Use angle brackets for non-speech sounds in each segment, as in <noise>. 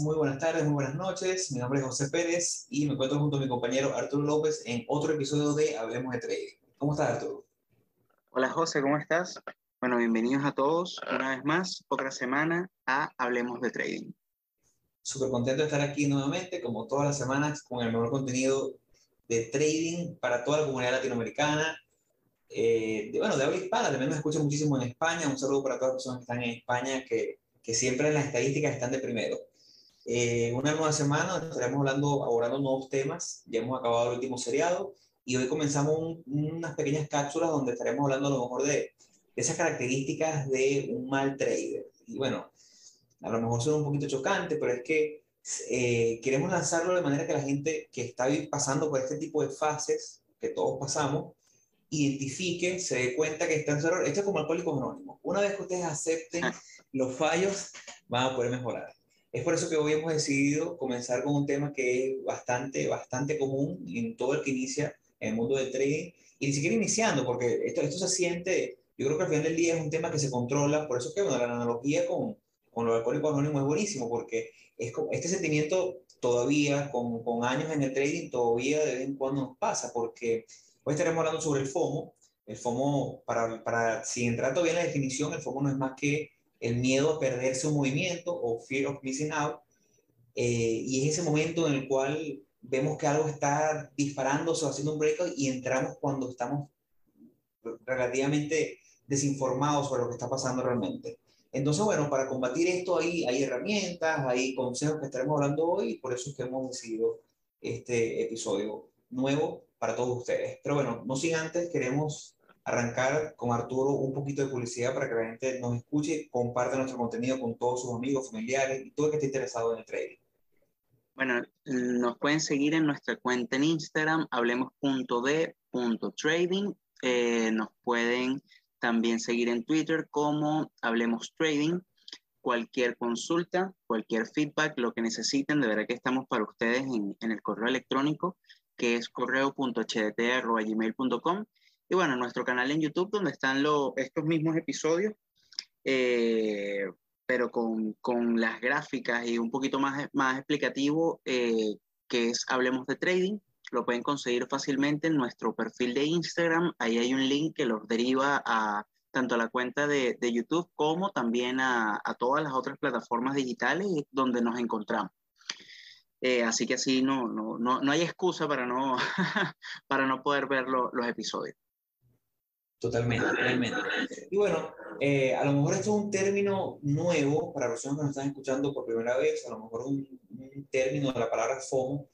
Muy buenas tardes, muy buenas noches. Mi nombre es José Pérez y me encuentro junto a mi compañero Arturo López en otro episodio de Hablemos de Trading. ¿Cómo estás, Arturo? Hola, José, ¿cómo estás? Bueno, bienvenidos a todos una vez más, otra semana a Hablemos de Trading. Súper contento de estar aquí nuevamente, como todas las semanas, con el mejor contenido de trading para toda la comunidad latinoamericana. Eh, de, bueno, de habla hispana, también nos escucha muchísimo en España. Un saludo para todas las personas que están en España, que que siempre en las estadísticas están de primero. Eh, una nueva semana estaremos hablando, abordando nuevos temas. Ya hemos acabado el último seriado y hoy comenzamos unas pequeñas cápsulas donde estaremos hablando a lo mejor de, esas características de un mal trader. Y bueno, a lo mejor suena un poquito chocante, pero es que eh, queremos lanzarlo de manera que la gente que está pasando por este tipo de fases que todos pasamos, identifique, se dé cuenta que está en su error. Esto es como alcohólicos anónimos. Una vez que ustedes acepten los fallos, van a poder mejorar. Es por eso que hoy hemos decidido comenzar con un tema que es bastante, bastante común en todo el que inicia en el mundo del trading, y ni siquiera iniciando, porque esto, esto se siente, yo creo que al final del día es un tema que se controla, por eso que bueno, la analogía con, con los alcohólicos anónimos es buenísimo, porque es este sentimiento todavía, con, con años en el trading, todavía de vez en cuando nos pasa, porque Hoy estaremos hablando sobre el FOMO. El FOMO, para, para si entrar todavía en la definición, el FOMO no es más que el miedo a perderse un movimiento o fear of missing out. Eh, y es ese momento en el cual vemos que algo está disparándose o haciendo un breakout y entramos cuando estamos relativamente desinformados sobre lo que está pasando realmente. Entonces, bueno, para combatir esto hay, hay herramientas, hay consejos que estaremos hablando hoy y por eso es que hemos decidido este episodio nuevo para todos ustedes. Pero bueno, no sin antes, queremos arrancar con Arturo un poquito de publicidad para que la gente nos escuche, comparte nuestro contenido con todos sus amigos, familiares y todo el que esté interesado en el trading. Bueno, nos pueden seguir en nuestra cuenta en Instagram, hablemos.de.trading. Eh, nos pueden también seguir en Twitter como Hablemos Trading. Cualquier consulta, cualquier feedback, lo que necesiten, de verdad que estamos para ustedes en, el correo electrónico que es correo.hdt.gmail.com. Y bueno, nuestro canal en YouTube, donde están los estos mismos episodios, eh, pero con, con, las gráficas y un poquito más, más explicativo, eh, que es Hablemos de Trading. Lo pueden conseguir fácilmente en nuestro perfil de Instagram. Ahí hay un link que los deriva a tanto a la cuenta de, de YouTube como también a, a, todas las otras plataformas digitales donde nos encontramos. Eh, así que así no, no, no, no, hay excusa para no, <laughs> para no poder ver los episodios. Totalmente, totalmente. Y bueno, eh, a lo mejor esto es un término nuevo para los que nos están escuchando por primera vez, a lo mejor un, un término de la palabra FOMO,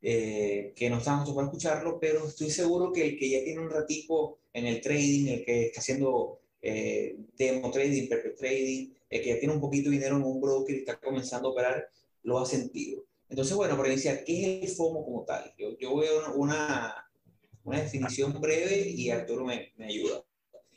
eh, que no están acostumbrados a escucharlo, pero estoy seguro que el que ya tiene un ratico en el trading, el que está haciendo demo trading, perfect trading, el que ya tiene un poquito de dinero en un broker y está comenzando a operar, lo ha sentido. Entonces, bueno, para iniciar, ¿qué es el FOMO como tal? Yo, yo a una, una definición breve y Arturo me, me, ayuda.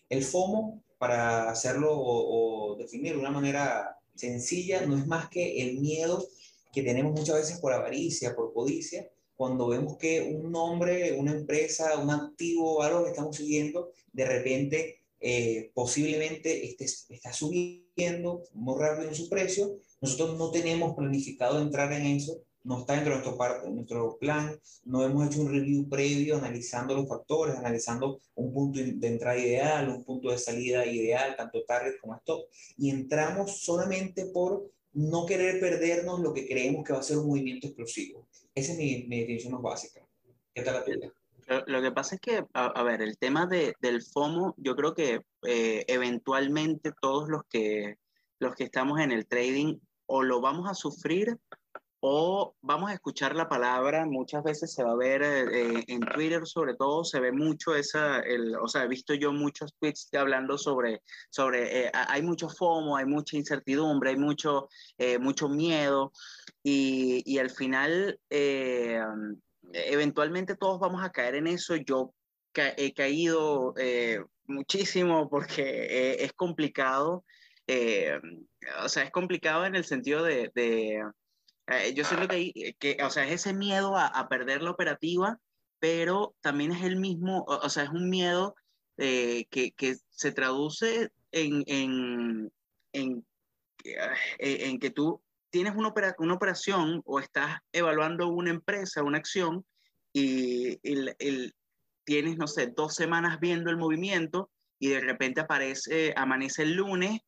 El FOMO, para hacerlo o, o definir de una manera sencilla, no es más que el miedo que tenemos muchas veces por avaricia, por codicia, cuando vemos que un nombre, una empresa, un activo, algo que estamos siguiendo, de repente eh, posiblemente esté, está subiendo muy rápido en su precio nosotros no tenemos planificado entrar en eso, no está dentro de nuestro, plan, no hemos hecho un review previo analizando los factores, analizando un punto de entrada ideal, un punto de salida ideal, tanto target como stop, y entramos solamente por no querer perdernos lo que creemos que va a ser un movimiento explosivo. Esa es mi, mi definición más básica. ¿Qué tal la tuya? Lo, que pasa es que, a, ver, el tema de, del FOMO, yo creo que eh, eventualmente todos los que, los que estamos en el trading o lo vamos a sufrir o vamos a escuchar la palabra, muchas veces se va a ver eh, en Twitter sobre todo, se ve mucho esa, el, o sea, he visto yo muchos tweets hablando sobre, sobre eh, hay mucho FOMO, hay mucha incertidumbre, hay mucho, eh, mucho miedo. Y, y, al final eventualmente todos vamos a caer en eso, yo he caído muchísimo porque es complicado eh, o sea, es complicado en el sentido de, de eh, yo siento que, que, o sea, es ese miedo a, a, perder la operativa, pero también es el mismo, o, o sea, es un miedo eh, que, que, se traduce en, en, en, en, que tú tienes una, una operación o estás evaluando una empresa, una acción, y el, el, tienes, no sé, dos semanas viendo el movimiento y de repente aparece, amanece el lunes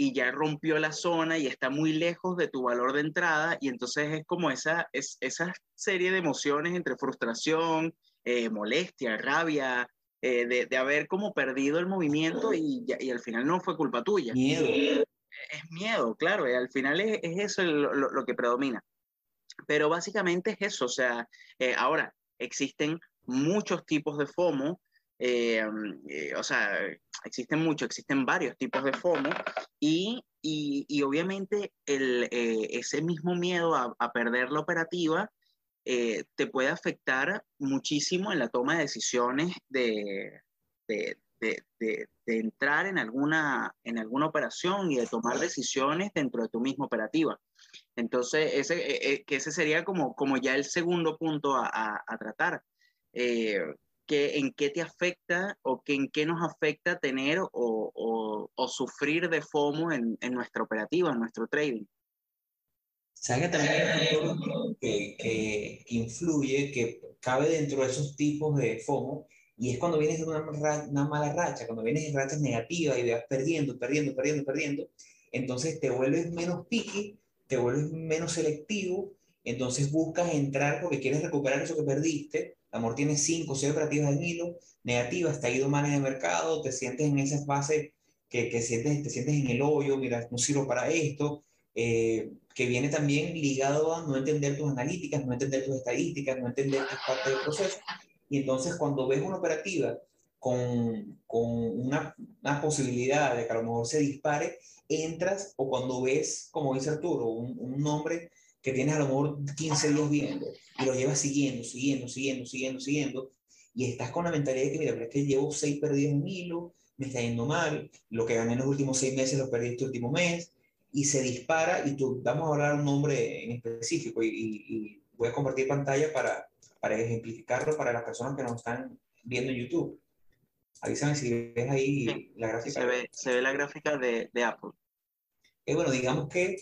y ya rompió la zona y está muy lejos de tu valor de entrada y entonces es como esa, es, esa serie de emociones entre frustración, eh, molestia, rabia, eh, de, de, haber como perdido el movimiento y, y, al final no fue culpa tuya. Miedo. Es miedo, claro, y al final es, es eso lo, lo, lo, que predomina. Pero básicamente es eso, o sea, eh, ahora existen muchos tipos de FOMO, eh, eh, o sea, existen muchos, existen varios tipos de FOMO y, y, y obviamente el, eh, ese mismo miedo a, a, perder la operativa te puede afectar muchísimo en la toma de decisiones de, de, de, de, entrar en alguna, en alguna operación y de tomar decisiones dentro de tu misma operativa. Entonces, ese, que ese sería como, como ya el segundo punto a, a tratar. Que, ¿En qué te afecta o que, en qué nos afecta tener o, o, o sufrir de FOMO en, en, nuestra operativa, en nuestro trading? ¿Sabes que también hay un factor que, que, influye, que cabe dentro de esos tipos de FOMO? Y es cuando vienes de una, una, mala racha, cuando vienes en rachas negativas y vas perdiendo, perdiendo, perdiendo, perdiendo, entonces te vuelves menos picky, te vuelves menos selectivo, entonces buscas entrar porque quieres recuperar eso que perdiste. Amor tiene 5 o 6 operativas en hilo, negativas, te ha ido mal en el mercado, te sientes en esa fase que, que sientes, te sientes en el hoyo, mira, no sirvo para esto, eh, que viene también ligado a no entender tus analíticas, no entender tus estadísticas, no entender tus partes del proceso. Y entonces cuando ves una operativa con, con una, una, posibilidad de que a lo mejor se dispare, entras o cuando ves, como dice Arturo, un, un nombre que tienes a lo mejor 15 días viendo y lo llevas siguiendo, siguiendo, siguiendo, siguiendo, siguiendo, y estás con la mentalidad de que, mira, pero es que llevo 6 perdidos en hilo, me está yendo mal, lo que gané en los últimos 6 meses lo perdí este último mes, y se dispara, y tú, vamos a hablar un nombre en específico, y, y, y voy a compartir pantalla para, para ejemplificarlo para las personas que nos están viendo en YouTube. Avísame si ves ahí sí, la gráfica. Se ve, se ve la gráfica de, de Apple. Eh, bueno, digamos que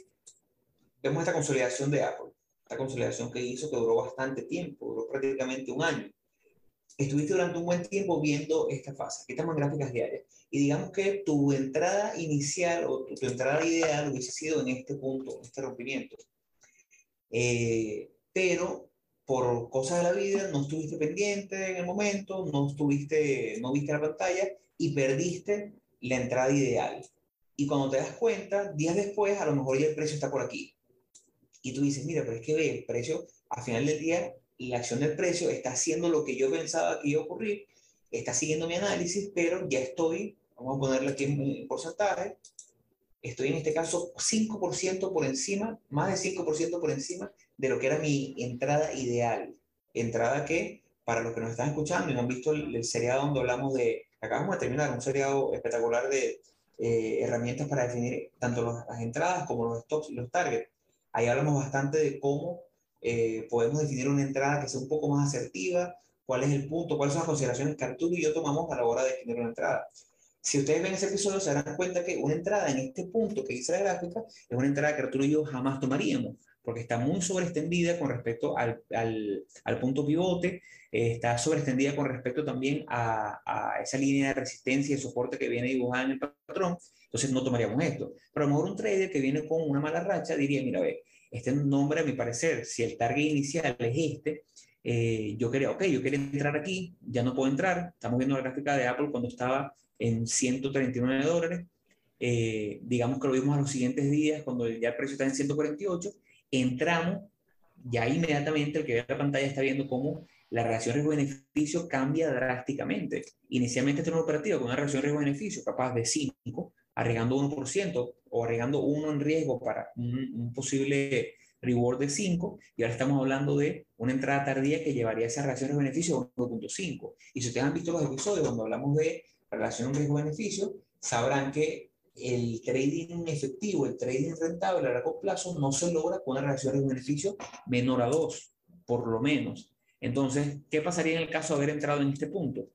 vemos esta consolidación de Apple, esta consolidación que hizo que duró bastante tiempo, duró prácticamente un año. Estuviste durante un buen tiempo viendo esta fase. Estamos en gráficas diarias. Y digamos que tu entrada inicial o tu, tu entrada ideal hubiese sido en este punto, en este rompimiento. Eh, pero por cosas de la vida no estuviste pendiente en el momento, no estuviste, no viste la pantalla y perdiste la entrada ideal. Y cuando te das cuenta, días después, a lo mejor ya el precio está por aquí. Y tú dices, mira, pero es que ve, el precio, al final del día, la acción del precio está haciendo lo que yo pensaba que iba a ocurrir, está siguiendo mi análisis, pero ya estoy, vamos a ponerle aquí en porcentaje, estoy en este caso 5% por encima, más de 5% por encima de lo que era mi entrada ideal. Entrada que, para los que nos están escuchando y no han visto el, el seriado donde hablamos de, acabamos de terminar un seriado espectacular de eh, herramientas para definir tanto las entradas como los stops y los targets. Ahí hablamos bastante de cómo eh, podemos definir una entrada que sea un poco más asertiva, cuál es el punto, cuáles son las consideraciones que Arturo y yo tomamos a la hora de definir una entrada. Si ustedes ven ese episodio, se darán cuenta que una entrada en este punto que dice la gráfica es una entrada que Arturo y yo jamás tomaríamos, porque está muy sobreextendida con respecto al, al, al punto pivote, eh, está sobreextendida con respecto también a, a, esa línea de resistencia y soporte que viene dibujada en el patrón, entonces no tomaríamos esto. Pero a lo mejor un trader que viene con una mala racha diría, mira, ve, este nombre a mi parecer, si el target inicial es este, eh, yo quería, ok, yo quería entrar aquí, ya no puedo entrar, estamos viendo la gráfica de Apple cuando estaba en 139 dólares, eh, digamos que lo vimos a los siguientes días, cuando ya el precio está en 148, entramos, ya inmediatamente el que ve la pantalla está viendo cómo la relación riesgo-beneficio cambia drásticamente. Inicialmente este era una operativa con una relación riesgo-beneficio capaz de 5, arriesgando 1% o arriesgando 1 en riesgo para un, un posible reward de 5, y ahora estamos hablando de una entrada tardía que llevaría esa relación riesgo-beneficio a 1.5. Y si ustedes han visto los episodios cuando hablamos de relación riesgo-beneficio, sabrán que el trading efectivo, el trading rentable a largo plazo no se logra con una relación riesgo-beneficio menor a 2, por lo menos. Entonces, ¿qué pasaría en el caso de haber entrado en este punto?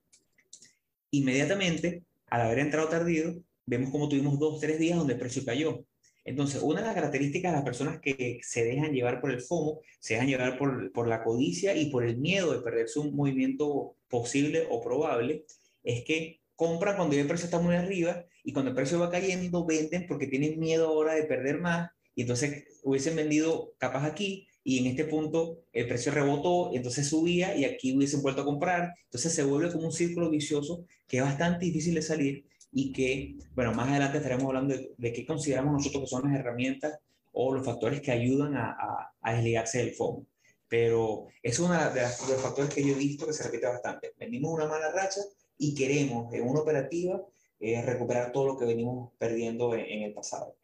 Inmediatamente, al haber entrado tardío, vemos como tuvimos dos, tres días donde el precio cayó. Entonces, una de las características de las personas que se dejan llevar por el FOMO, se dejan llevar por, por la codicia y por el miedo de perderse un movimiento posible o probable, es que compran cuando el precio está muy arriba y cuando el precio va cayendo, venden porque tienen miedo ahora de perder más y entonces hubiesen vendido capaz aquí y en este punto el precio rebotó, entonces subía y aquí hubiesen vuelto a comprar. Entonces se vuelve como un círculo vicioso que es bastante difícil de salir y que, bueno, más adelante estaremos hablando de, qué consideramos nosotros que son las herramientas o los factores que ayudan a, a, desligarse del FOMO. Pero es uno de, los factores que yo he visto que se repite bastante. Venimos una mala racha y queremos en una operativa recuperar todo lo que venimos perdiendo en, el pasado.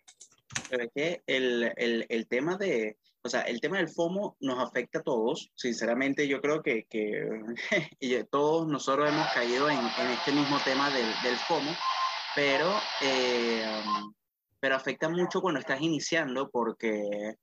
Pero es que el, el, el, tema de, o sea, el tema del FOMO nos afecta a todos. Sinceramente, yo creo que, que <laughs> todos nosotros hemos caído en, en este mismo tema del, del FOMO pero, eh, pero afecta mucho cuando estás iniciando porque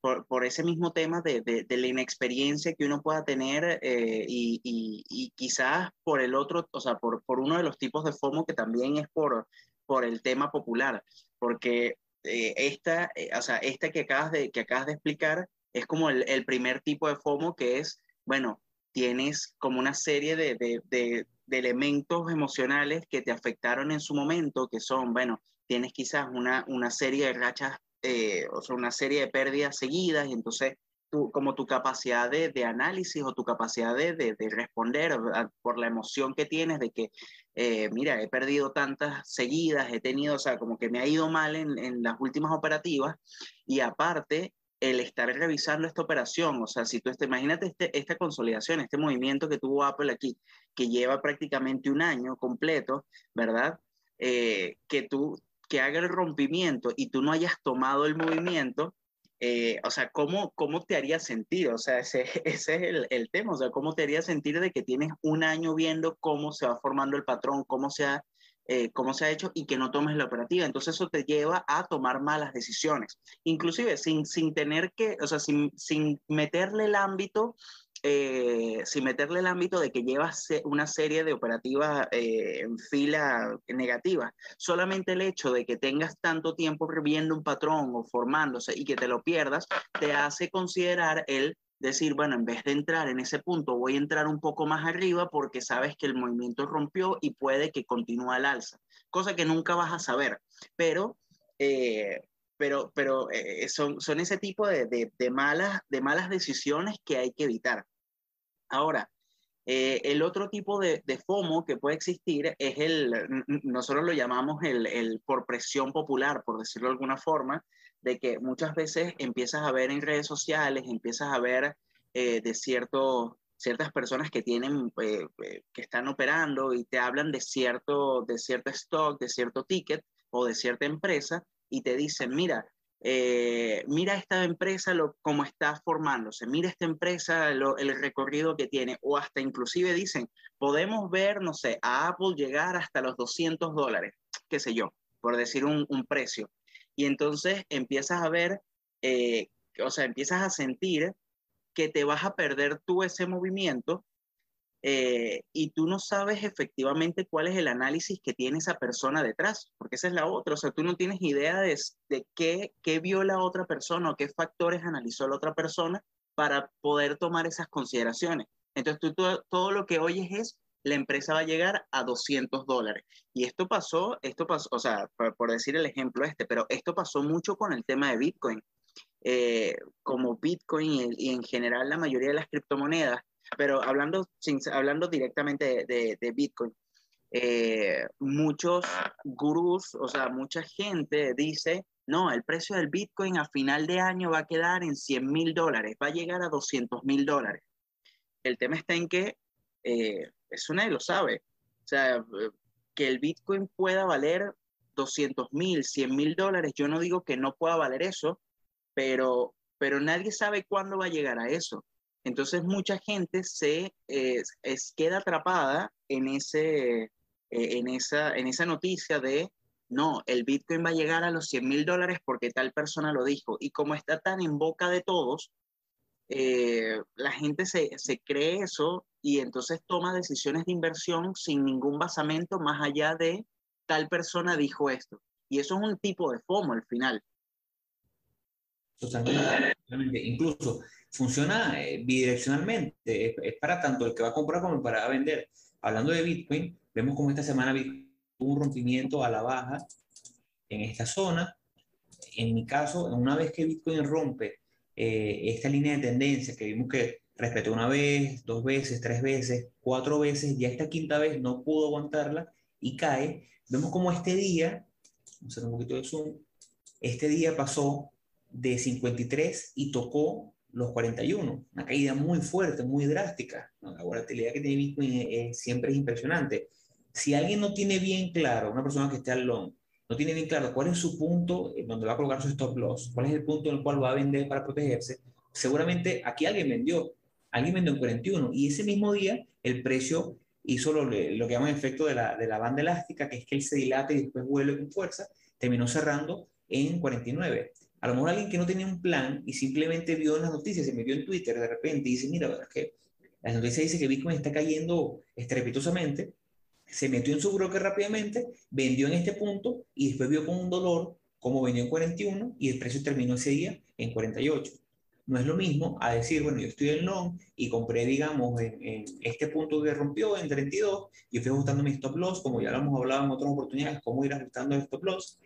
por, ese mismo tema de, de, la inexperiencia que uno pueda tener eh, y, y, quizás por el otro, o sea, por, por, uno de los tipos de FOMO que también es por, por el tema popular, porque eh, esta, o sea, esta que acabas de, que acabas de explicar es como el, el primer tipo de FOMO que es, bueno, tienes como una serie de, de, de elementos emocionales que te afectaron en su momento, que son, bueno, tienes quizás una, una serie de rachas, eh, o sea, una serie de pérdidas seguidas, y entonces tú, como tu capacidad de, análisis o tu capacidad de, de, responder por la emoción que tienes de que, eh, mira, he perdido tantas seguidas, he tenido, o sea, como que me ha ido mal en, en las últimas operativas, y aparte, el estar revisando esta operación, o sea, si tú te imagínate este, esta consolidación, este movimiento que tuvo Apple aquí, que lleva prácticamente un año completo, ¿verdad? Eh, que tú, que haga el rompimiento y tú no hayas tomado el movimiento, eh, o sea, ¿cómo, ¿cómo te haría sentir? O sea, ese, <laughs> ese es el, el, tema, o sea, ¿cómo te haría sentir de que tienes un año viendo cómo se va formando el patrón, cómo se ha eh, cómo se ha hecho y que no tomes la operativa. Entonces eso te lleva a tomar malas decisiones, inclusive sin, sin tener que, o sea, sin, sin meterle el ámbito eh, sin meterle el ámbito de que llevas una serie de operativas eh, en fila negativa. Solamente el hecho de que tengas tanto tiempo viendo un patrón o formándose y que te lo pierdas, te hace considerar el decir, bueno, en vez de entrar en ese punto, voy a entrar un poco más arriba porque sabes que el movimiento rompió y puede que continúe al alza, cosa que nunca vas a saber, pero, eh, pero, pero eh, son, son ese tipo de, de, malas, de malas decisiones que hay que evitar. Ahora, eh, el otro tipo de, FOMO que puede existir es el, nosotros lo llamamos el, por presión popular, por decirlo de alguna forma, de que muchas veces empiezas a ver en redes sociales, empiezas a ver eh, de cierto, ciertas personas que tienen, eh, que están operando y te hablan de cierto, de cierto stock, de cierto ticket o de cierta empresa y te dicen, mira, mira esta empresa lo, cómo está formándose, mira esta empresa el recorrido que tiene, o hasta inclusive dicen, podemos ver, no sé, a Apple llegar hasta los 200 dólares, qué sé yo, por decir un, un precio. Y entonces empiezas a ver, eh, o sea, empiezas a sentir que te vas a perder tú ese movimiento eh, y tú no sabes efectivamente cuál es el análisis que tiene esa persona detrás, porque esa es la otra, o sea, tú no tienes idea de, de qué, qué vio la otra persona o qué factores analizó la otra persona para poder tomar esas consideraciones. Entonces tú todo, todo lo que oyes es la empresa va a llegar a 200 dólares. Y esto pasó, esto pasó, o sea, por, decir el ejemplo este, pero esto pasó mucho con el tema de Bitcoin. Eh, como Bitcoin y, en general la mayoría de las criptomonedas, pero hablando, hablando directamente de, de, Bitcoin, eh, muchos gurús, o sea, mucha gente dice, no, el precio del Bitcoin a final de año va a quedar en 100 mil dólares, va a llegar a 200 mil dólares. El tema está en que eh, eso nadie lo sabe. O sea, eh, que el Bitcoin pueda valer 200 mil, 100 mil dólares, yo no digo que no pueda valer eso, pero, pero nadie sabe cuándo va a llegar a eso. Entonces mucha gente se queda atrapada en, ese, eh, en, esa, en esa noticia de, no, el Bitcoin va a llegar a los 100 mil dólares porque tal persona lo dijo. Y como está tan en boca de todos, eh, la gente se, se, cree eso y entonces toma decisiones de inversión sin ningún basamento más allá de tal persona dijo esto. Y eso es un tipo de FOMO al final. Totalmente. Incluso funciona eh, bidireccionalmente. Es, para tanto el que va a comprar como para vender. Hablando de Bitcoin, vemos como esta semana hubo un rompimiento a la baja en esta zona. En mi caso, una vez que Bitcoin rompe eh, esta línea de tendencia que vimos que respetó una vez, dos veces, tres veces, cuatro veces, ya esta quinta vez no pudo aguantarla y cae. Vemos como este día, vamos a hacer un poquito de zoom, este día pasó de 53 y tocó los 41, una caída muy fuerte, muy drástica. La volatilidad que tiene Bitcoin siempre es impresionante. Si alguien no tiene bien claro, una persona que esté al long, no tiene bien claro cuál es su punto donde va a colocar su stop loss, cuál es el punto en el cual va a vender para protegerse, seguramente aquí alguien vendió, alguien vendió en 41 y ese mismo día el precio hizo lo, lo que llaman efecto de la, de la banda elástica, que es que él se dilate y después vuelve con fuerza, terminó cerrando en 49. A lo mejor alguien que no tenía un plan y simplemente vio en las noticias, se metió en Twitter de repente y dice, mira, es que las noticias dice que Bitcoin está cayendo estrepitosamente, se metió en su broker rápidamente, vendió en este punto y después vio con un dolor como vendió en 41 y el precio terminó ese día en 48. No es lo mismo a decir, bueno, yo estoy en long y compré, digamos, en, este punto que rompió en 32 y fui ajustando mi stop loss, como ya lo hemos hablado en otras oportunidades, cómo ir ajustando el stop loss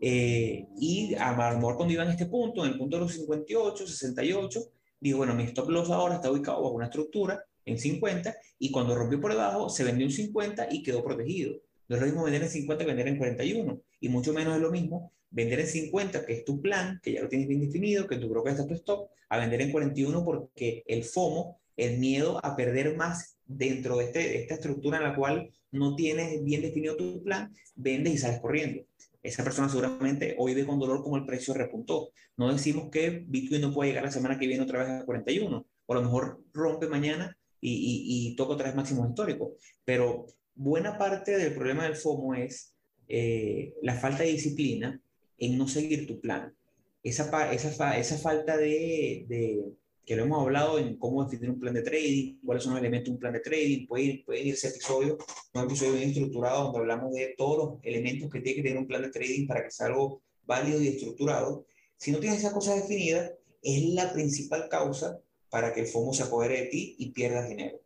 eh, y a mejor cuando iba en este punto, en el punto de los 58, 68, digo, bueno, mi stop loss ahora está ubicado bajo una estructura en 50 y cuando rompió por debajo se vendió en 50 y quedó protegido. No es lo mismo vender en 50 que vender en 41 y mucho menos es lo mismo vender en 50, que es tu plan, que ya lo tienes bien definido, que tu broker está tu stop, a vender en 41 porque el FOMO, el miedo a perder más dentro de, este, de esta estructura en la cual no tienes bien definido tu plan, vendes y sales corriendo esa persona seguramente hoy ve con dolor como el precio repuntó. No decimos que Bitcoin no puede llegar la semana que viene otra vez a 41, o a lo mejor rompe mañana y, toca otra vez máximo histórico. Pero buena parte del problema del FOMO es eh, la falta de disciplina en no seguir tu plan. Esa, esa, esa falta de que lo hemos hablado en cómo definir un plan de trading, cuáles son los elementos de un plan de trading, puede, puede irse episodio, un episodio bien estructurado donde hablamos de todos los elementos que tiene que tener un plan de trading para que sea algo válido y estructurado. Si no tienes esas cosas definidas, es la principal causa para que el FOMO se apodere de ti y pierdas dinero.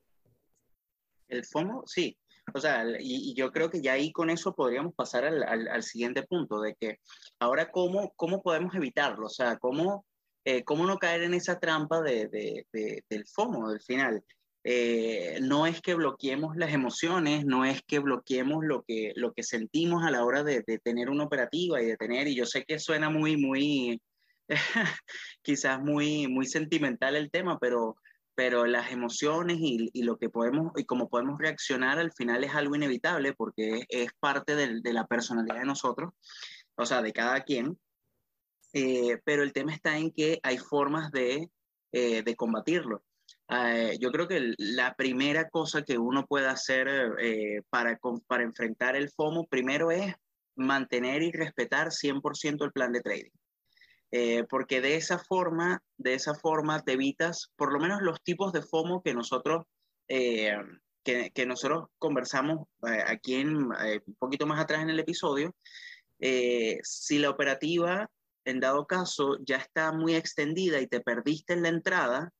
El FOMO, sí. O sea, y, yo creo que ya ahí con eso podríamos pasar al, al, al, siguiente punto, de que ahora cómo, cómo podemos evitarlo, o sea, cómo eh, cómo no caer en esa trampa de, de, del FOMO, del final. Eh, no es que bloqueemos las emociones, no es que bloqueemos lo que, lo que sentimos a la hora de, tener una operativa y de tener, y yo sé que suena muy, muy, <laughs> quizás muy, muy sentimental el tema, pero, pero las emociones y, y, lo que podemos, y cómo podemos reaccionar al final es algo inevitable porque es, es parte de, de la personalidad de nosotros, o sea, de cada quien. Eh, pero el tema está en que hay formas de, eh, de combatirlo. Eh, yo creo que la primera cosa que uno puede hacer para, para enfrentar el FOMO, primero es mantener y respetar 100% el plan de trading. porque de esa forma, de esa forma te evitas por lo menos los tipos de FOMO que nosotros, que, que, nosotros conversamos aquí en, un poquito más atrás en el episodio. si la operativa en dado caso ya está muy extendida y te perdiste en la entrada,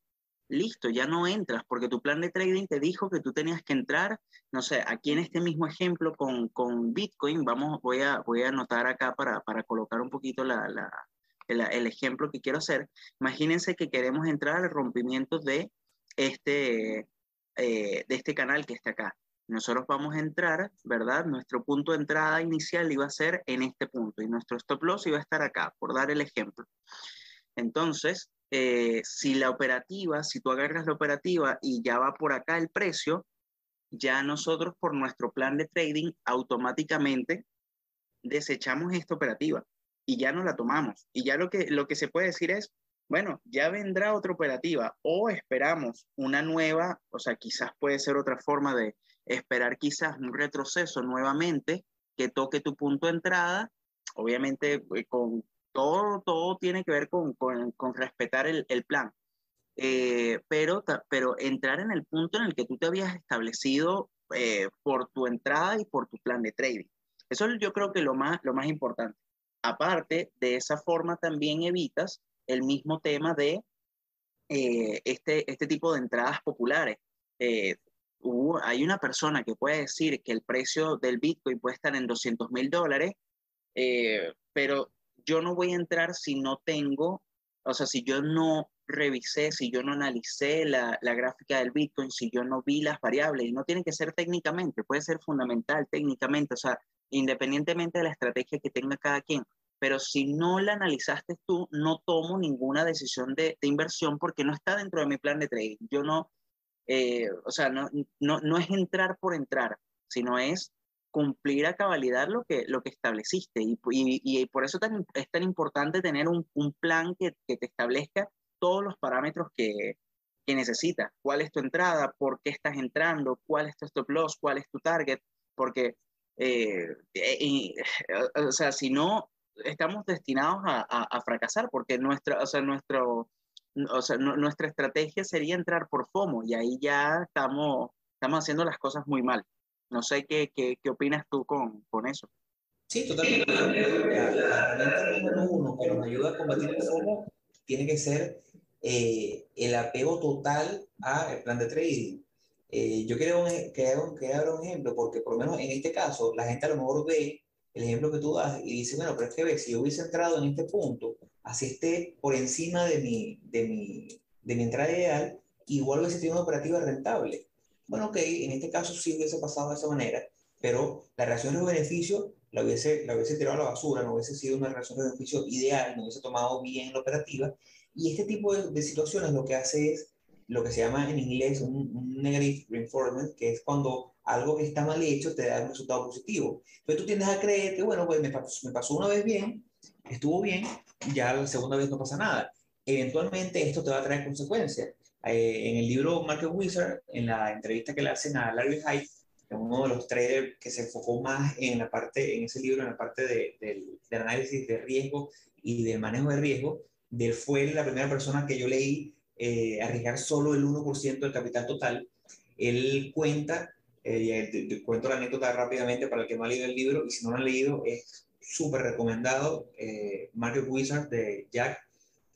listo, ya no entras, porque tu plan de trading te dijo que tú tenías que entrar, no sé, aquí en este mismo ejemplo con, con Bitcoin, vamos, voy a, voy a anotar acá para, para colocar un poquito la, la, el, ejemplo que quiero hacer. Imagínense que queremos entrar al rompimiento de este, eh, de este canal que está acá nosotros vamos a entrar, ¿verdad? Nuestro punto de entrada inicial iba a ser en este punto y nuestro stop loss iba a estar acá, por dar el ejemplo. Entonces, eh, si la operativa, si tú agarras la operativa y ya va por acá el precio, ya nosotros por nuestro plan de trading automáticamente desechamos esta operativa y ya no la tomamos. Y ya lo que, lo que se puede decir es, bueno, ya vendrá otra operativa o esperamos una nueva, o sea, quizás puede ser otra forma de, esperar quizás un retroceso nuevamente que toque tu punto de entrada, obviamente eh, con todo, todo tiene que ver con, con, respetar el, el plan. Eh, pero, pero entrar en el punto en el que tú te habías establecido eh, por tu entrada y por tu plan de trading. Eso yo creo que lo más, lo más importante. Aparte, de esa forma también evitas el mismo tema de este, este tipo de entradas populares. Hay una persona que puede decir que el precio del Bitcoin puede estar en 200 mil dólares, eh, pero yo no voy a entrar si no tengo, o sea, si yo no revisé, si yo no analicé la, la, gráfica del Bitcoin, si yo no vi las variables, y no tiene que ser técnicamente, puede ser fundamental técnicamente, o sea, independientemente de la estrategia que tenga cada quien. Pero si no la analizaste tú, no tomo ninguna decisión de, de inversión porque no está dentro de mi plan de trading. Yo no, eh, o sea, no, no, no, es entrar por entrar, sino es cumplir a cabalidad lo que, lo que estableciste. Y, y, por eso tan, es tan importante tener un, un plan que, que, te establezca todos los parámetros que, que necesitas. ¿Cuál es tu entrada? ¿Por qué estás entrando? ¿Cuál es tu stop loss? ¿Cuál es tu target? Porque eh, eh, o sea, si no, estamos destinados a, a, fracasar porque nuestra, o sea, nuestro, o sea, nuestra estrategia sería entrar por FOMO y ahí ya estamos, estamos haciendo las cosas muy mal. No sé qué, qué, qué opinas tú con, con eso. Sí, totalmente. La, herramienta número uno que nos ayuda a combatir el FOMO tiene que ser eh, el apego total al plan de trading. Eh, yo quiero que, que haga un ejemplo, porque por lo menos en este caso, la gente a lo mejor ve el ejemplo que tú das y dice, bueno, pero es que ve, si yo hubiese entrado en este punto, así esté por encima de mi, de mi, de mi entrada ideal, igual hubiese tenido una operativa rentable. Bueno, ok, en este caso sí hubiese pasado de esa manera, pero la relación de beneficio la hubiese, la hubiese tirado a la basura, no hubiese sido una relación de beneficio ideal, no hubiese tomado bien la operativa. Y este tipo de, situaciones lo que hace es lo que se llama en inglés un, negative reinforcement, que es cuando algo que está mal hecho te da un resultado positivo. Entonces tú tienes a creer que, bueno, pues me me pasó una vez bien, estuvo bien, ya la segunda vez no pasa nada. Eventualmente esto te va a traer consecuencias. Eh, en el libro Market Wizard, en la entrevista que le hacen a Larry Hyde, uno de los traders que se enfocó más en la parte, en ese libro, en la parte de, del análisis de riesgo y del manejo de riesgo, de fue la primera persona que yo leí eh, arriesgar solo el 1% del capital total. Él cuenta, eh, cuento la anécdota rápidamente para el que no ha leído el libro, y si no lo han leído, es súper recomendado. Eh, Market Wizard de Jack,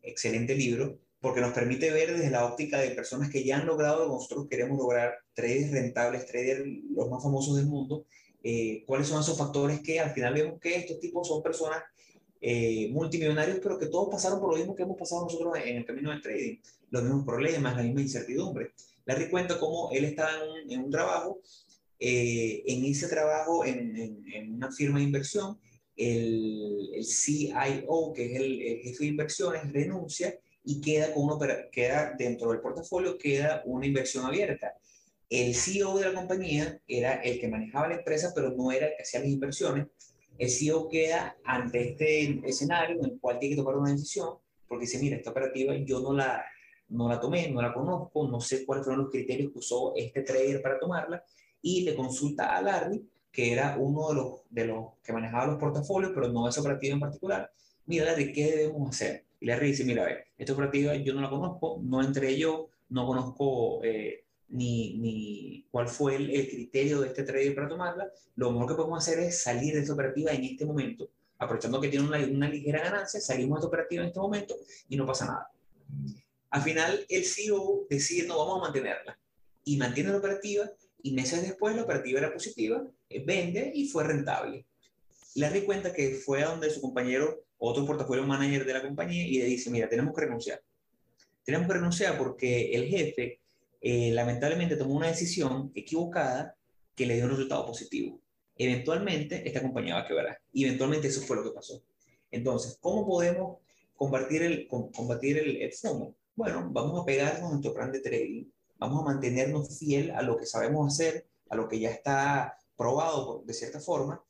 excelente libro, porque nos permite ver desde la óptica de personas que ya han logrado nosotros queremos lograr, traders rentables, traders los más famosos del mundo, eh, cuáles son esos factores que al final vemos que estos tipos son personas eh, multimillonarios, pero que todos pasaron por lo mismo que hemos pasado nosotros en el camino del trading, los mismos problemas, la misma incertidumbre. Larry cuenta cómo él estaba en un, trabajo, eh, en ese trabajo, en, en, una firma de inversión, el, el CIO, que es el, jefe de inversiones, renuncia y queda, con uno, queda dentro del portafolio, queda una inversión abierta. El CEO de la compañía era el que manejaba la empresa, pero no era el que hacía las inversiones el CEO queda ante este escenario en el cual tiene que tomar una decisión, porque dice, mira, esta operativa yo no la, no la tomé, no la conozco, no sé cuáles fueron los criterios que usó este trader para tomarla, y le consulta a Larry, que era uno de los, de los que manejaba los portafolios, pero no esa operativa en particular, mira, Larry, ¿qué debemos hacer? Y Larry dice, mira, a ver, esta operativa yo no la conozco, no entré yo, no conozco eh, ni, ni cuál fue el, criterio de este trader para tomarla, lo mejor que podemos hacer es salir de esta operativa en este momento, aprovechando que tiene una, una ligera ganancia, salimos de esta operativa en este momento y no pasa nada. Al final, el CEO decide, no, vamos a mantenerla. Y mantiene la operativa y meses después la operativa era positiva, eh, vende y fue rentable. Le di cuenta que fue a donde su compañero, otro portafolio manager de la compañía, y le dice, mira, tenemos que renunciar. Tenemos que renunciar porque el jefe eh, lamentablemente tomó una decisión equivocada que le dio un resultado positivo. Eventualmente, esta compañía va a quebrar. Y eventualmente eso fue lo que pasó. Entonces, ¿cómo podemos combatir el, combatir el, el FOMO? Bueno, vamos a pegarnos a nuestro plan de trading, vamos a mantenernos fiel a lo que sabemos hacer, a lo que ya está probado de cierta forma,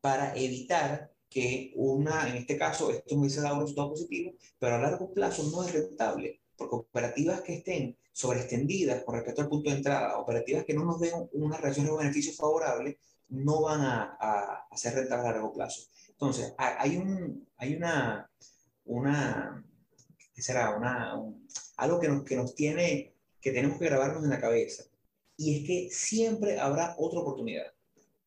para evitar que una, en este caso, esto me hubiese dado un resultado positivo, pero a largo plazo no es rentable, porque operativas que estén sobreextendidas con respecto al punto de entrada, operativas que no nos den una relación de beneficio favorable, no van a, a, ser rentables a largo plazo. Entonces, hay, un, hay una, una, ¿qué será? Una, algo que nos, que nos tiene, que tenemos que grabarnos en la cabeza. Y es que siempre habrá otra oportunidad.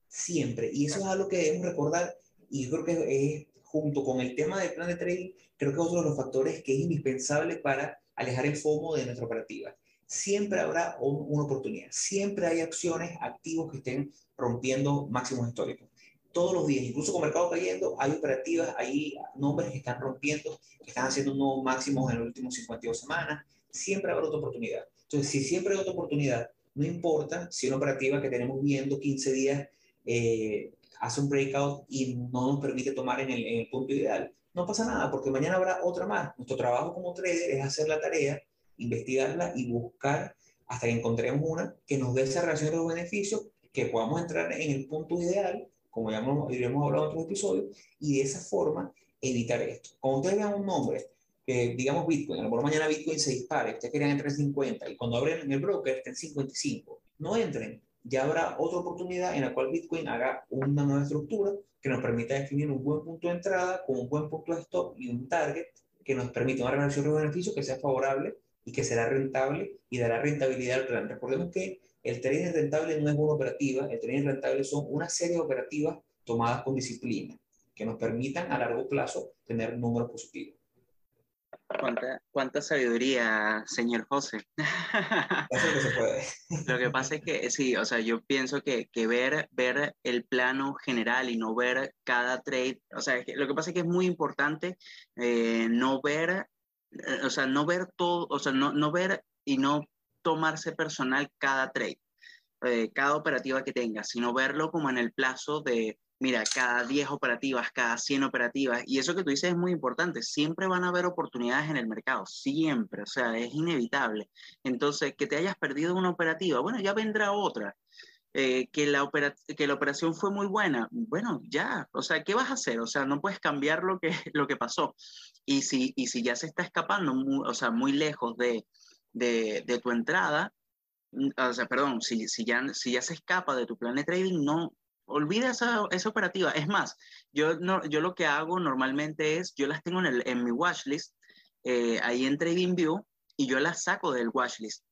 Siempre. Y eso es algo que debemos recordar y yo creo que es junto con el tema del plan de trading, creo que es otro de los factores que es indispensable para alejar el FOMO de nuestra operativa. Siempre habrá una oportunidad, siempre hay acciones, activos que estén rompiendo máximos históricos. Todos los días, incluso con mercado cayendo, hay operativas, hay nombres que están rompiendo, que están haciendo nuevos máximos en las últimas 52 semanas. Siempre habrá otra oportunidad. Si siempre hay otra oportunidad, no importa si una operativa que tenemos viendo 15 días eh, hace un breakout y no nos permite tomar en el, en el punto ideal. No pasa nada, porque mañana habrá otra más. Nuestro trabajo como trader es hacer la tarea, investigarla y buscar hasta que encontremos una que nos dé esa relación de los beneficios, que podamos entrar en el punto ideal, como ya hemos, hablado en otros episodios, y de esa forma evitar esto. Cuando ustedes vean un nombre, que digamos Bitcoin, a lo mejor mañana Bitcoin se dispare, ustedes querían entrar en 50, y cuando abren el broker está en 55, no entren, ya habrá otra oportunidad en la cual Bitcoin haga una nueva estructura que nos permita definir un buen punto de entrada con un buen punto de stop y un target que nos permita una relación de beneficio que sea favorable y que será rentable y dará rentabilidad al plan. Recordemos que el trading rentable no es una operativa, el trading rentable son una serie de operativas tomadas con disciplina que nos permitan a largo plazo tener números positivos. Cuánta, cuánta sabiduría, señor José. <laughs> Eso que se puede. Lo que pasa es que sí, o sea, yo pienso que, que ver, ver el plano general y no ver cada trade, o sea, lo que pasa es que es muy importante eh, no ver, eh, o sea, no ver todo, o sea, no, no ver y no tomarse personal cada trade, eh, cada operativa que tenga, sino verlo como en el plazo de mira, cada 10 operativas, cada 100 operativas, y eso que tú dices es muy importante, siempre van a haber oportunidades en el mercado, siempre, o sea, es inevitable. Entonces, que te hayas perdido una operativa, bueno, ya vendrá otra. Eh, que, la que la operación fue muy buena, bueno, ya, o sea, ¿qué vas a hacer? O sea, no puedes cambiar lo que, <laughs> lo que pasó. Y si, y si ya se está escapando, o sea, muy lejos de, de, de tu entrada, mm, o sea, perdón, si, si, ya, si ya se escapa de tu plan de trading, no, olvida esa, esa, operativa. Es más, yo, no, yo lo que hago normalmente es, yo las tengo en, el, en mi watchlist, eh, ahí en TradingView, y yo las saco del watchlist.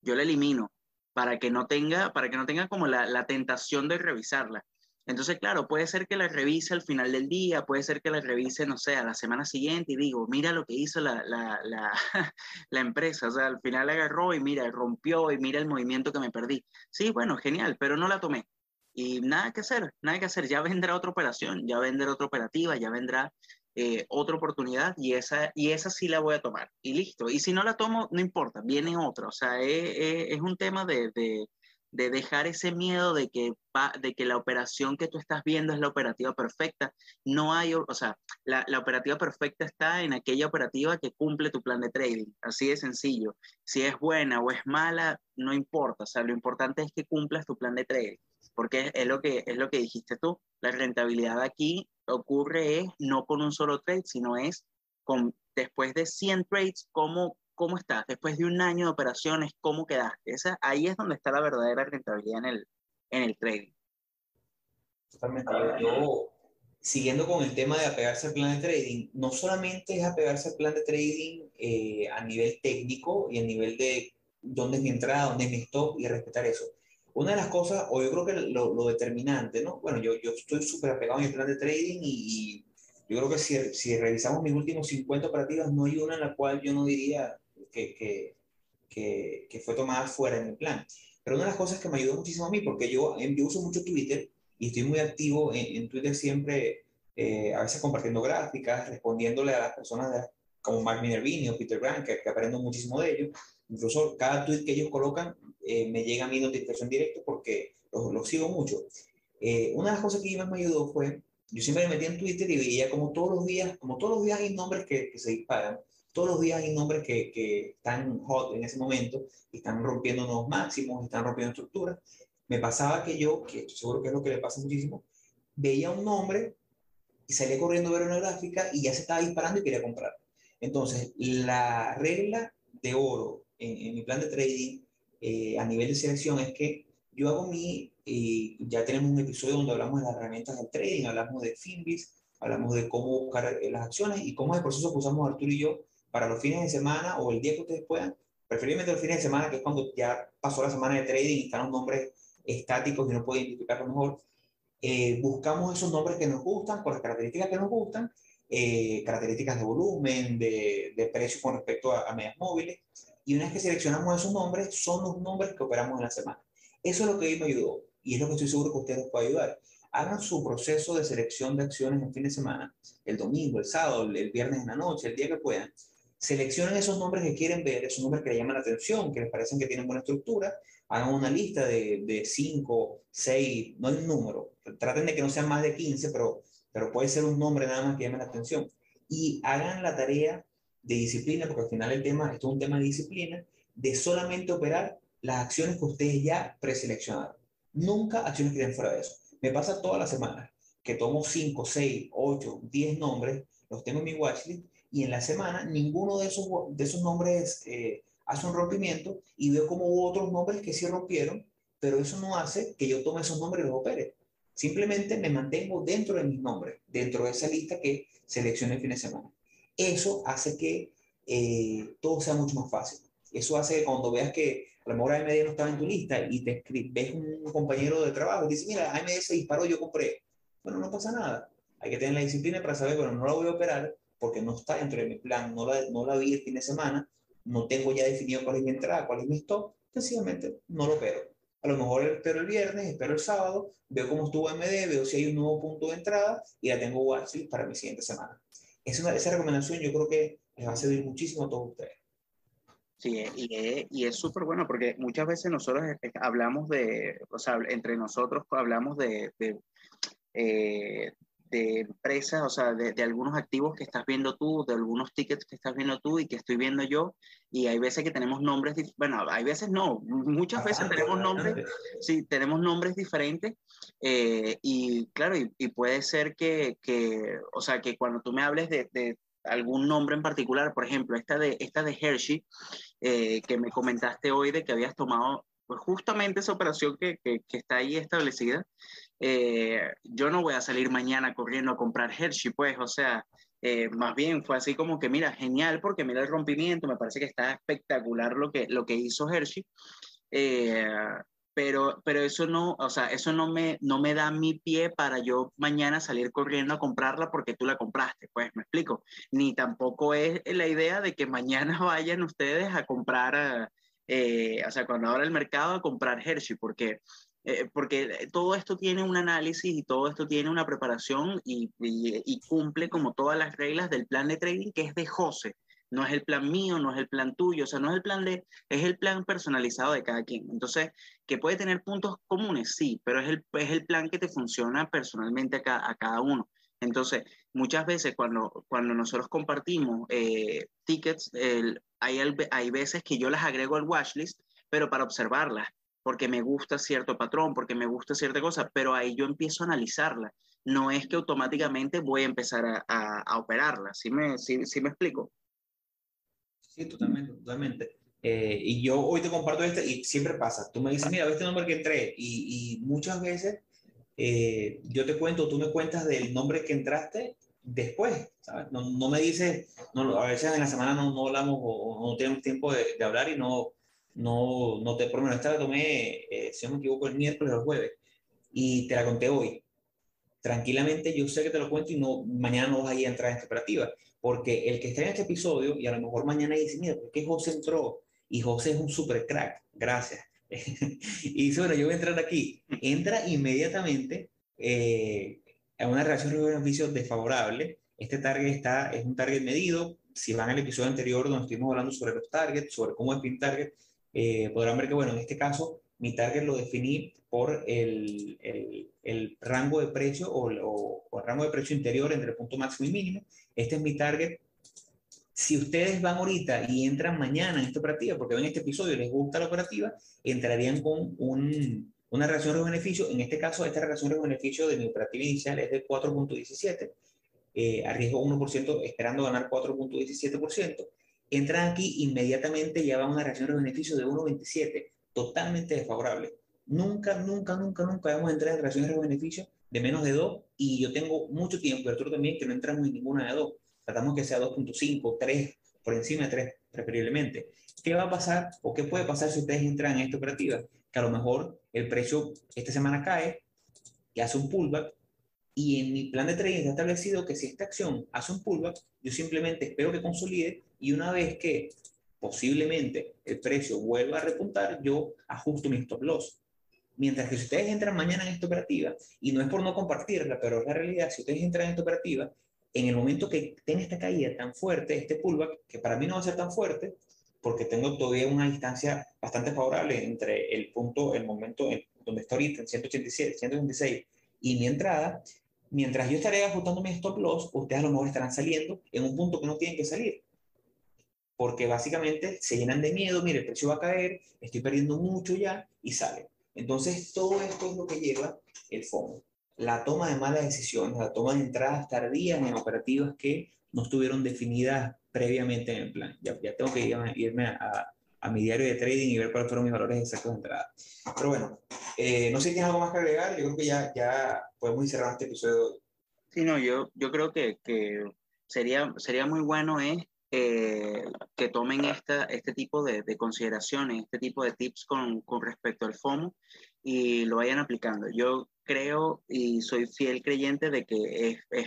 Yo la elimino para que no tenga, para que no tenga como la, la tentación de revisarla. Entonces, claro, puede ser que la revise al final del día, puede ser que la revise, no sé, a la semana siguiente y digo, mira lo que hizo la, la, la, <laughs> la, empresa, o sea, al final agarró y mira, rompió y mira el movimiento que me perdí. Sí, bueno, genial, pero no la tomé. Y nada que hacer, nada que hacer, ya vendrá otra operación, ya vendrá otra operativa, ya vendrá eh, otra oportunidad y esa, y esa sí la voy a tomar. Y listo. Y si no la tomo, no importa, viene otra. O sea, es, es un tema de, de, de, dejar ese miedo de que, de que la operación que tú estás viendo es la operativa perfecta. No hay, o sea, la, la operativa perfecta está en aquella operativa que cumple tu plan de trading. Así de sencillo. Si es buena o es mala, no importa. O sea, lo importante es que cumplas tu plan de trading porque es lo que, es lo que dijiste tú, la rentabilidad aquí ocurre no con un solo trade, sino es con, después de 100 trades, ¿cómo, cómo estás? Después de un año de operaciones, ¿cómo quedaste? Esa, ahí es donde está la verdadera rentabilidad en el, en el trading. Totalmente. Yo, siguiendo con el tema de apegarse al plan de trading, no solamente es apegarse al plan de trading eh, a nivel técnico y a nivel de dónde es mi entrada, dónde es mi stop y respetar eso, una de las cosas, o yo creo que lo, lo determinante, ¿no? Bueno, yo, yo estoy súper apegado a mi plan de trading y, yo creo que si, si, revisamos mis últimos 50 operativas, no hay una en la cual yo no diría que, que, que, fue tomada fuera de mi plan. Pero una de las cosas que me ayudó muchísimo a mí, porque yo, yo uso mucho Twitter y estoy muy activo en, en Twitter siempre, eh, a veces compartiendo gráficas, respondiéndole a las personas como Mark Minervini o Peter Grant, que, que aprendo muchísimo de ellos. Incluso cada tweet que ellos colocan eh, me llega a mi notificación directa porque los lo sigo mucho. Eh, una de las cosas que más me ayudó fue, yo siempre me metí en Twitter y veía como todos los días, como todos los días hay nombres que, que se disparan, todos los días hay nombres que, que, están hot en ese momento, están rompiendo nuevos máximos, están rompiendo estructuras. Me pasaba que yo, que seguro que es lo que le pasa muchísimo, veía un nombre y salía corriendo a ver una gráfica y ya se estaba disparando y quería comprar. Entonces, la regla de oro en mi plan de trading eh, a nivel de selección es que yo hago mi, y ya tenemos un episodio donde hablamos de las herramientas del trading, hablamos de Finbis, hablamos de cómo buscar eh, las acciones y cómo es el proceso que usamos Arturo y yo para los fines de semana o el día que ustedes puedan, preferiblemente los fines de semana, que es cuando ya pasó la semana de trading y están los nombres estáticos y no pueden identificarlo mejor. Eh, buscamos esos nombres que nos gustan, con las características que nos gustan, eh, características de volumen, de, de precio con respecto a, a medias móviles. Y una vez que seleccionamos esos nombres, son los nombres que operamos en la semana. Eso es lo que mí me ayudó y es lo que estoy seguro que ustedes les puede ayudar. Hagan su proceso de selección de acciones en fin de semana, el domingo, el sábado, el viernes en la noche, el día que puedan. Seleccionen esos nombres que quieren ver, esos nombres que les llaman la atención, que les parecen que tienen buena estructura. Hagan una lista de, de cinco, seis, no un número. Traten de que no sean más de 15, pero, pero puede ser un nombre nada más que llame la atención. Y hagan la tarea de disciplina, porque al final el tema, esto es un tema de disciplina, de solamente operar las acciones que ustedes ya preseleccionaron. Nunca acciones que estén fuera de eso. Me pasa toda la semana que tomo 5, 6, 8, 10 nombres, los tengo en mi watchlist y en la semana ninguno de esos, de esos nombres eh, hace un rompimiento y veo como hubo otros nombres que sí rompieron, pero eso no hace que yo tome esos nombres y los opere. Simplemente me mantengo dentro de mis nombres, dentro de esa lista que seleccioné el fin de semana. Eso hace que eh, todo sea mucho más fácil. Eso hace que cuando veas que a lo mejor AMD no estaba en tu lista y te ves un compañero de trabajo y dice, mira, AMD se disparó, yo compré. Bueno, no pasa nada. Hay que tener la disciplina para saber, bueno, no la voy a operar porque no está dentro de mi plan, no la, no la vi el fin de semana, no tengo ya definido cuál es mi entrada, cuál es mi stop, sencillamente no lo opero. A lo mejor espero el viernes, espero el sábado, veo cómo estuvo AMD, veo si hay un nuevo punto de entrada y la tengo watchlist para mi siguiente semana. Es una, esa recomendación yo creo que les va a servir muchísimo a todos ustedes. Sí, y, y es súper bueno porque muchas veces nosotros eh, hablamos de, o sea, entre nosotros hablamos de, de, eh, de empresas, o sea, de, de, algunos activos que estás viendo tú, de algunos tickets que estás viendo tú y que estoy viendo yo, y hay veces que tenemos nombres, bueno, hay veces no, muchas veces tenemos nombres, sí, tenemos nombres diferentes, eh, y claro, y, y, puede ser que, que, o sea, que cuando tú me hables de, de algún nombre en particular, por ejemplo, esta de, esta de Hershey, eh, que me comentaste hoy de que habías tomado pues justamente esa operación que, que, que está ahí establecida, eh, yo no voy a salir mañana corriendo a comprar Hershey, pues, o sea, eh, más bien fue así como que, mira, genial, porque mira el rompimiento, me parece que está espectacular lo que, lo que hizo Hershey. Eh, pero, pero eso no, o sea, eso no me, no me da mi pie para yo mañana salir corriendo a comprarla porque tú la compraste, pues me explico. Ni tampoco es la idea de que mañana <laughs> vayan ustedes a comprar, eh, o sea, cuando abra el mercado a comprar Hershey, porque, eh, porque todo esto tiene un análisis y todo esto tiene una preparación y, y, y cumple como todas las reglas del plan de trading que es de José no es el plan mío, no es el plan tuyo, o sea, no es el plan de, es el plan personalizado de cada quien. Entonces, que puede tener puntos comunes, sí, pero es el, es el plan que te funciona personalmente a cada, a cada uno. Entonces, muchas veces cuando, cuando nosotros compartimos eh, tickets, el, hay, hay veces que yo las agrego al watchlist, pero para observarlas, porque me gusta cierto patrón, porque me gusta cierta cosa, pero ahí yo empiezo a analizarla. No es que automáticamente voy a empezar a, a, a operarla. ¿Sí me, sí, sí me explico? Sí, totalmente, totalmente. Eh, y yo hoy te comparto este y siempre pasa. Tú me dices, mira, este nombre que entré y, y muchas veces eh, yo te cuento, tú me cuentas del nombre que entraste después, ¿sabes? No, no me dices, no, a veces en la semana no, no hablamos o, o, no tenemos tiempo de, de, hablar y no, no, no te, por lo menos esta la tomé, eh, si no me equivoco, el miércoles o el jueves y te la conté hoy. Tranquilamente, yo sé que te lo cuento y no, mañana no vas a ir a entrar en esta operativa porque el que está en este episodio, y a lo mejor mañana dice, mira, ¿por qué José entró? Y José es un super crack, gracias. <laughs> y dice, bueno, yo voy a entrar aquí. Entra inmediatamente eh, a una relación de beneficio desfavorable. Este target está, es un target medido. Si van al episodio anterior donde estuvimos hablando sobre los targets, sobre cómo definir target, eh, podrán ver que, bueno, en este caso, mi target lo definí por el, el, el rango de precio o, o, o, el rango de precio interior entre el punto máximo y mínimo. Este es mi target. Si ustedes van ahorita y entran mañana en esta operativa, porque ven este episodio y les gusta la operativa, entrarían con un, una relación de beneficio. En este caso, esta relación de beneficio de mi operativa inicial es de 4.17. Eh, arriesgo 1% esperando ganar 4.17%. Entran aquí, inmediatamente ya va una relación de beneficio de 1.27, totalmente desfavorable Nunca, nunca, nunca, nunca hemos entrado en relaciones de beneficio de menos de 2 y yo tengo mucho tiempo, pero tú también, que no entramos en ninguna de 2. Tratamos que sea 2.5, 3, por encima de 3, preferiblemente. ¿Qué va a pasar o qué puede pasar si ustedes entran en esta operativa? Que a lo mejor el precio esta semana cae y hace un pullback Y en mi plan de trading está establecido que si esta acción hace un pullback, yo simplemente espero que consolide y una vez que posiblemente el precio vuelva a repuntar, yo ajusto mi stop loss. Mientras que si ustedes entran mañana en esta operativa, y no es por no compartirla, pero es la realidad, si ustedes entran en esta operativa, en el momento que tenga esta caída tan fuerte, este pullback, que para mí no va a ser tan fuerte, porque tengo todavía una distancia bastante favorable entre el punto, el momento en donde está ahorita, en 187, 126, y mi entrada, mientras yo estaré ajustando mi stop loss, ustedes a lo mejor estarán saliendo en un punto que no tienen que salir. Porque básicamente se llenan de miedo, mire, el precio va a caer, estoy perdiendo mucho ya, y salen. Entonces, todo esto es lo que lleva el FOMO. La toma de malas decisiones, la toma de entradas tardías en operativas que no estuvieron definidas previamente en el plan. Ya, ya tengo que irme a, a, mi diario de trading y ver cuáles fueron mis valores exactos de entrada. Pero bueno, eh, no sé si tienes algo más que agregar. Yo creo que ya, ya podemos ir cerrando este episodio. Sí, no, yo, yo creo que, que sería, sería muy bueno es eh, que tomen esta, este tipo de, de, consideraciones, este tipo de tips con, con, respecto al FOMO y lo vayan aplicando. Yo creo y soy fiel creyente de que es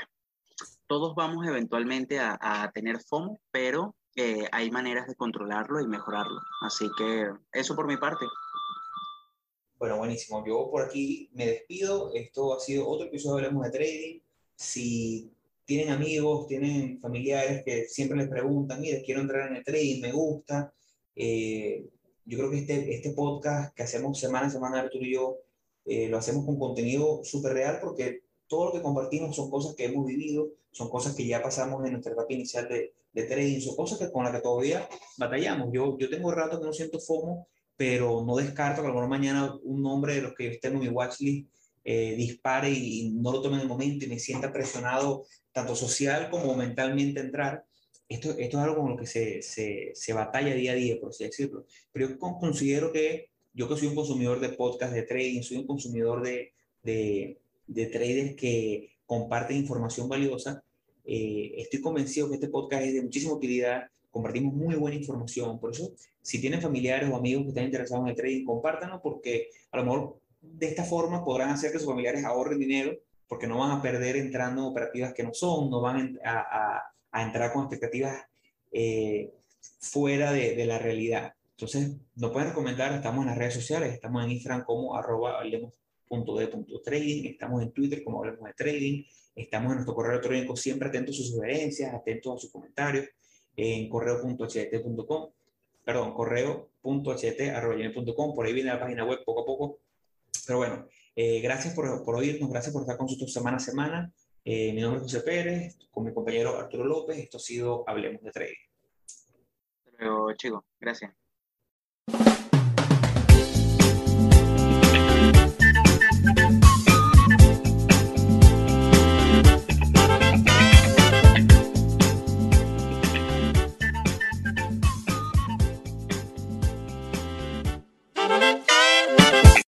todos vamos eventualmente a, a tener FOMO, pero eh, hay maneras de controlarlo y mejorarlo. Así que eso por mi parte. Bueno, buenísimo. Yo por aquí me despido. Esto ha sido otro episodio de Hablemos de Trading. Si tienen amigos, tienen familiares que siempre les preguntan, mire, quiero entrar en el trading, me gusta. Eh, yo creo que este, este podcast que hacemos semana a semana, Arturo y yo, eh, lo hacemos con contenido súper real porque todo lo que compartimos son cosas que hemos vivido, son cosas que ya pasamos en nuestra etapa inicial de, de trading, son cosas que, con las que todavía batallamos. Yo, yo tengo rato que no siento FOMO, pero no descarto que a lo mejor mañana un nombre de los que estén en mi watchlist eh, dispare y, no lo tome en el momento y me sienta presionado tanto social como mentalmente entrar, esto, esto es algo con lo que se, se, se, batalla día a día, por así decirlo. Pero yo considero que yo que soy un consumidor de podcast de trading, soy un consumidor de, de, de traders que comparten información valiosa, eh, estoy convencido que este podcast es de muchísima utilidad, compartimos muy buena información, por eso si tienen familiares o amigos que están interesados en el trading, compártanlo porque a lo mejor de esta forma podrán hacer que sus familiares ahorren dinero porque no van a perder entrando en operativas que no son, no van a, a, a entrar con expectativas eh, fuera de, de, la realidad. Entonces, nos pueden recomendar, estamos en las redes sociales, estamos en Instagram como arroba hablemos.de.trading, estamos en Twitter como hablemos de trading, estamos en nuestro correo electrónico siempre atentos a sus sugerencias, atentos a sus comentarios en correo.ht.com, perdón, correo.ht.com, por ahí viene la página web poco a poco. Pero bueno, eh, gracias por, por, oírnos, gracias por estar con nosotros semana a semana. Eh, mi nombre es José Pérez, con mi compañero Arturo López. Esto ha sido Hablemos de Trading. Luego, chicos. Gracias.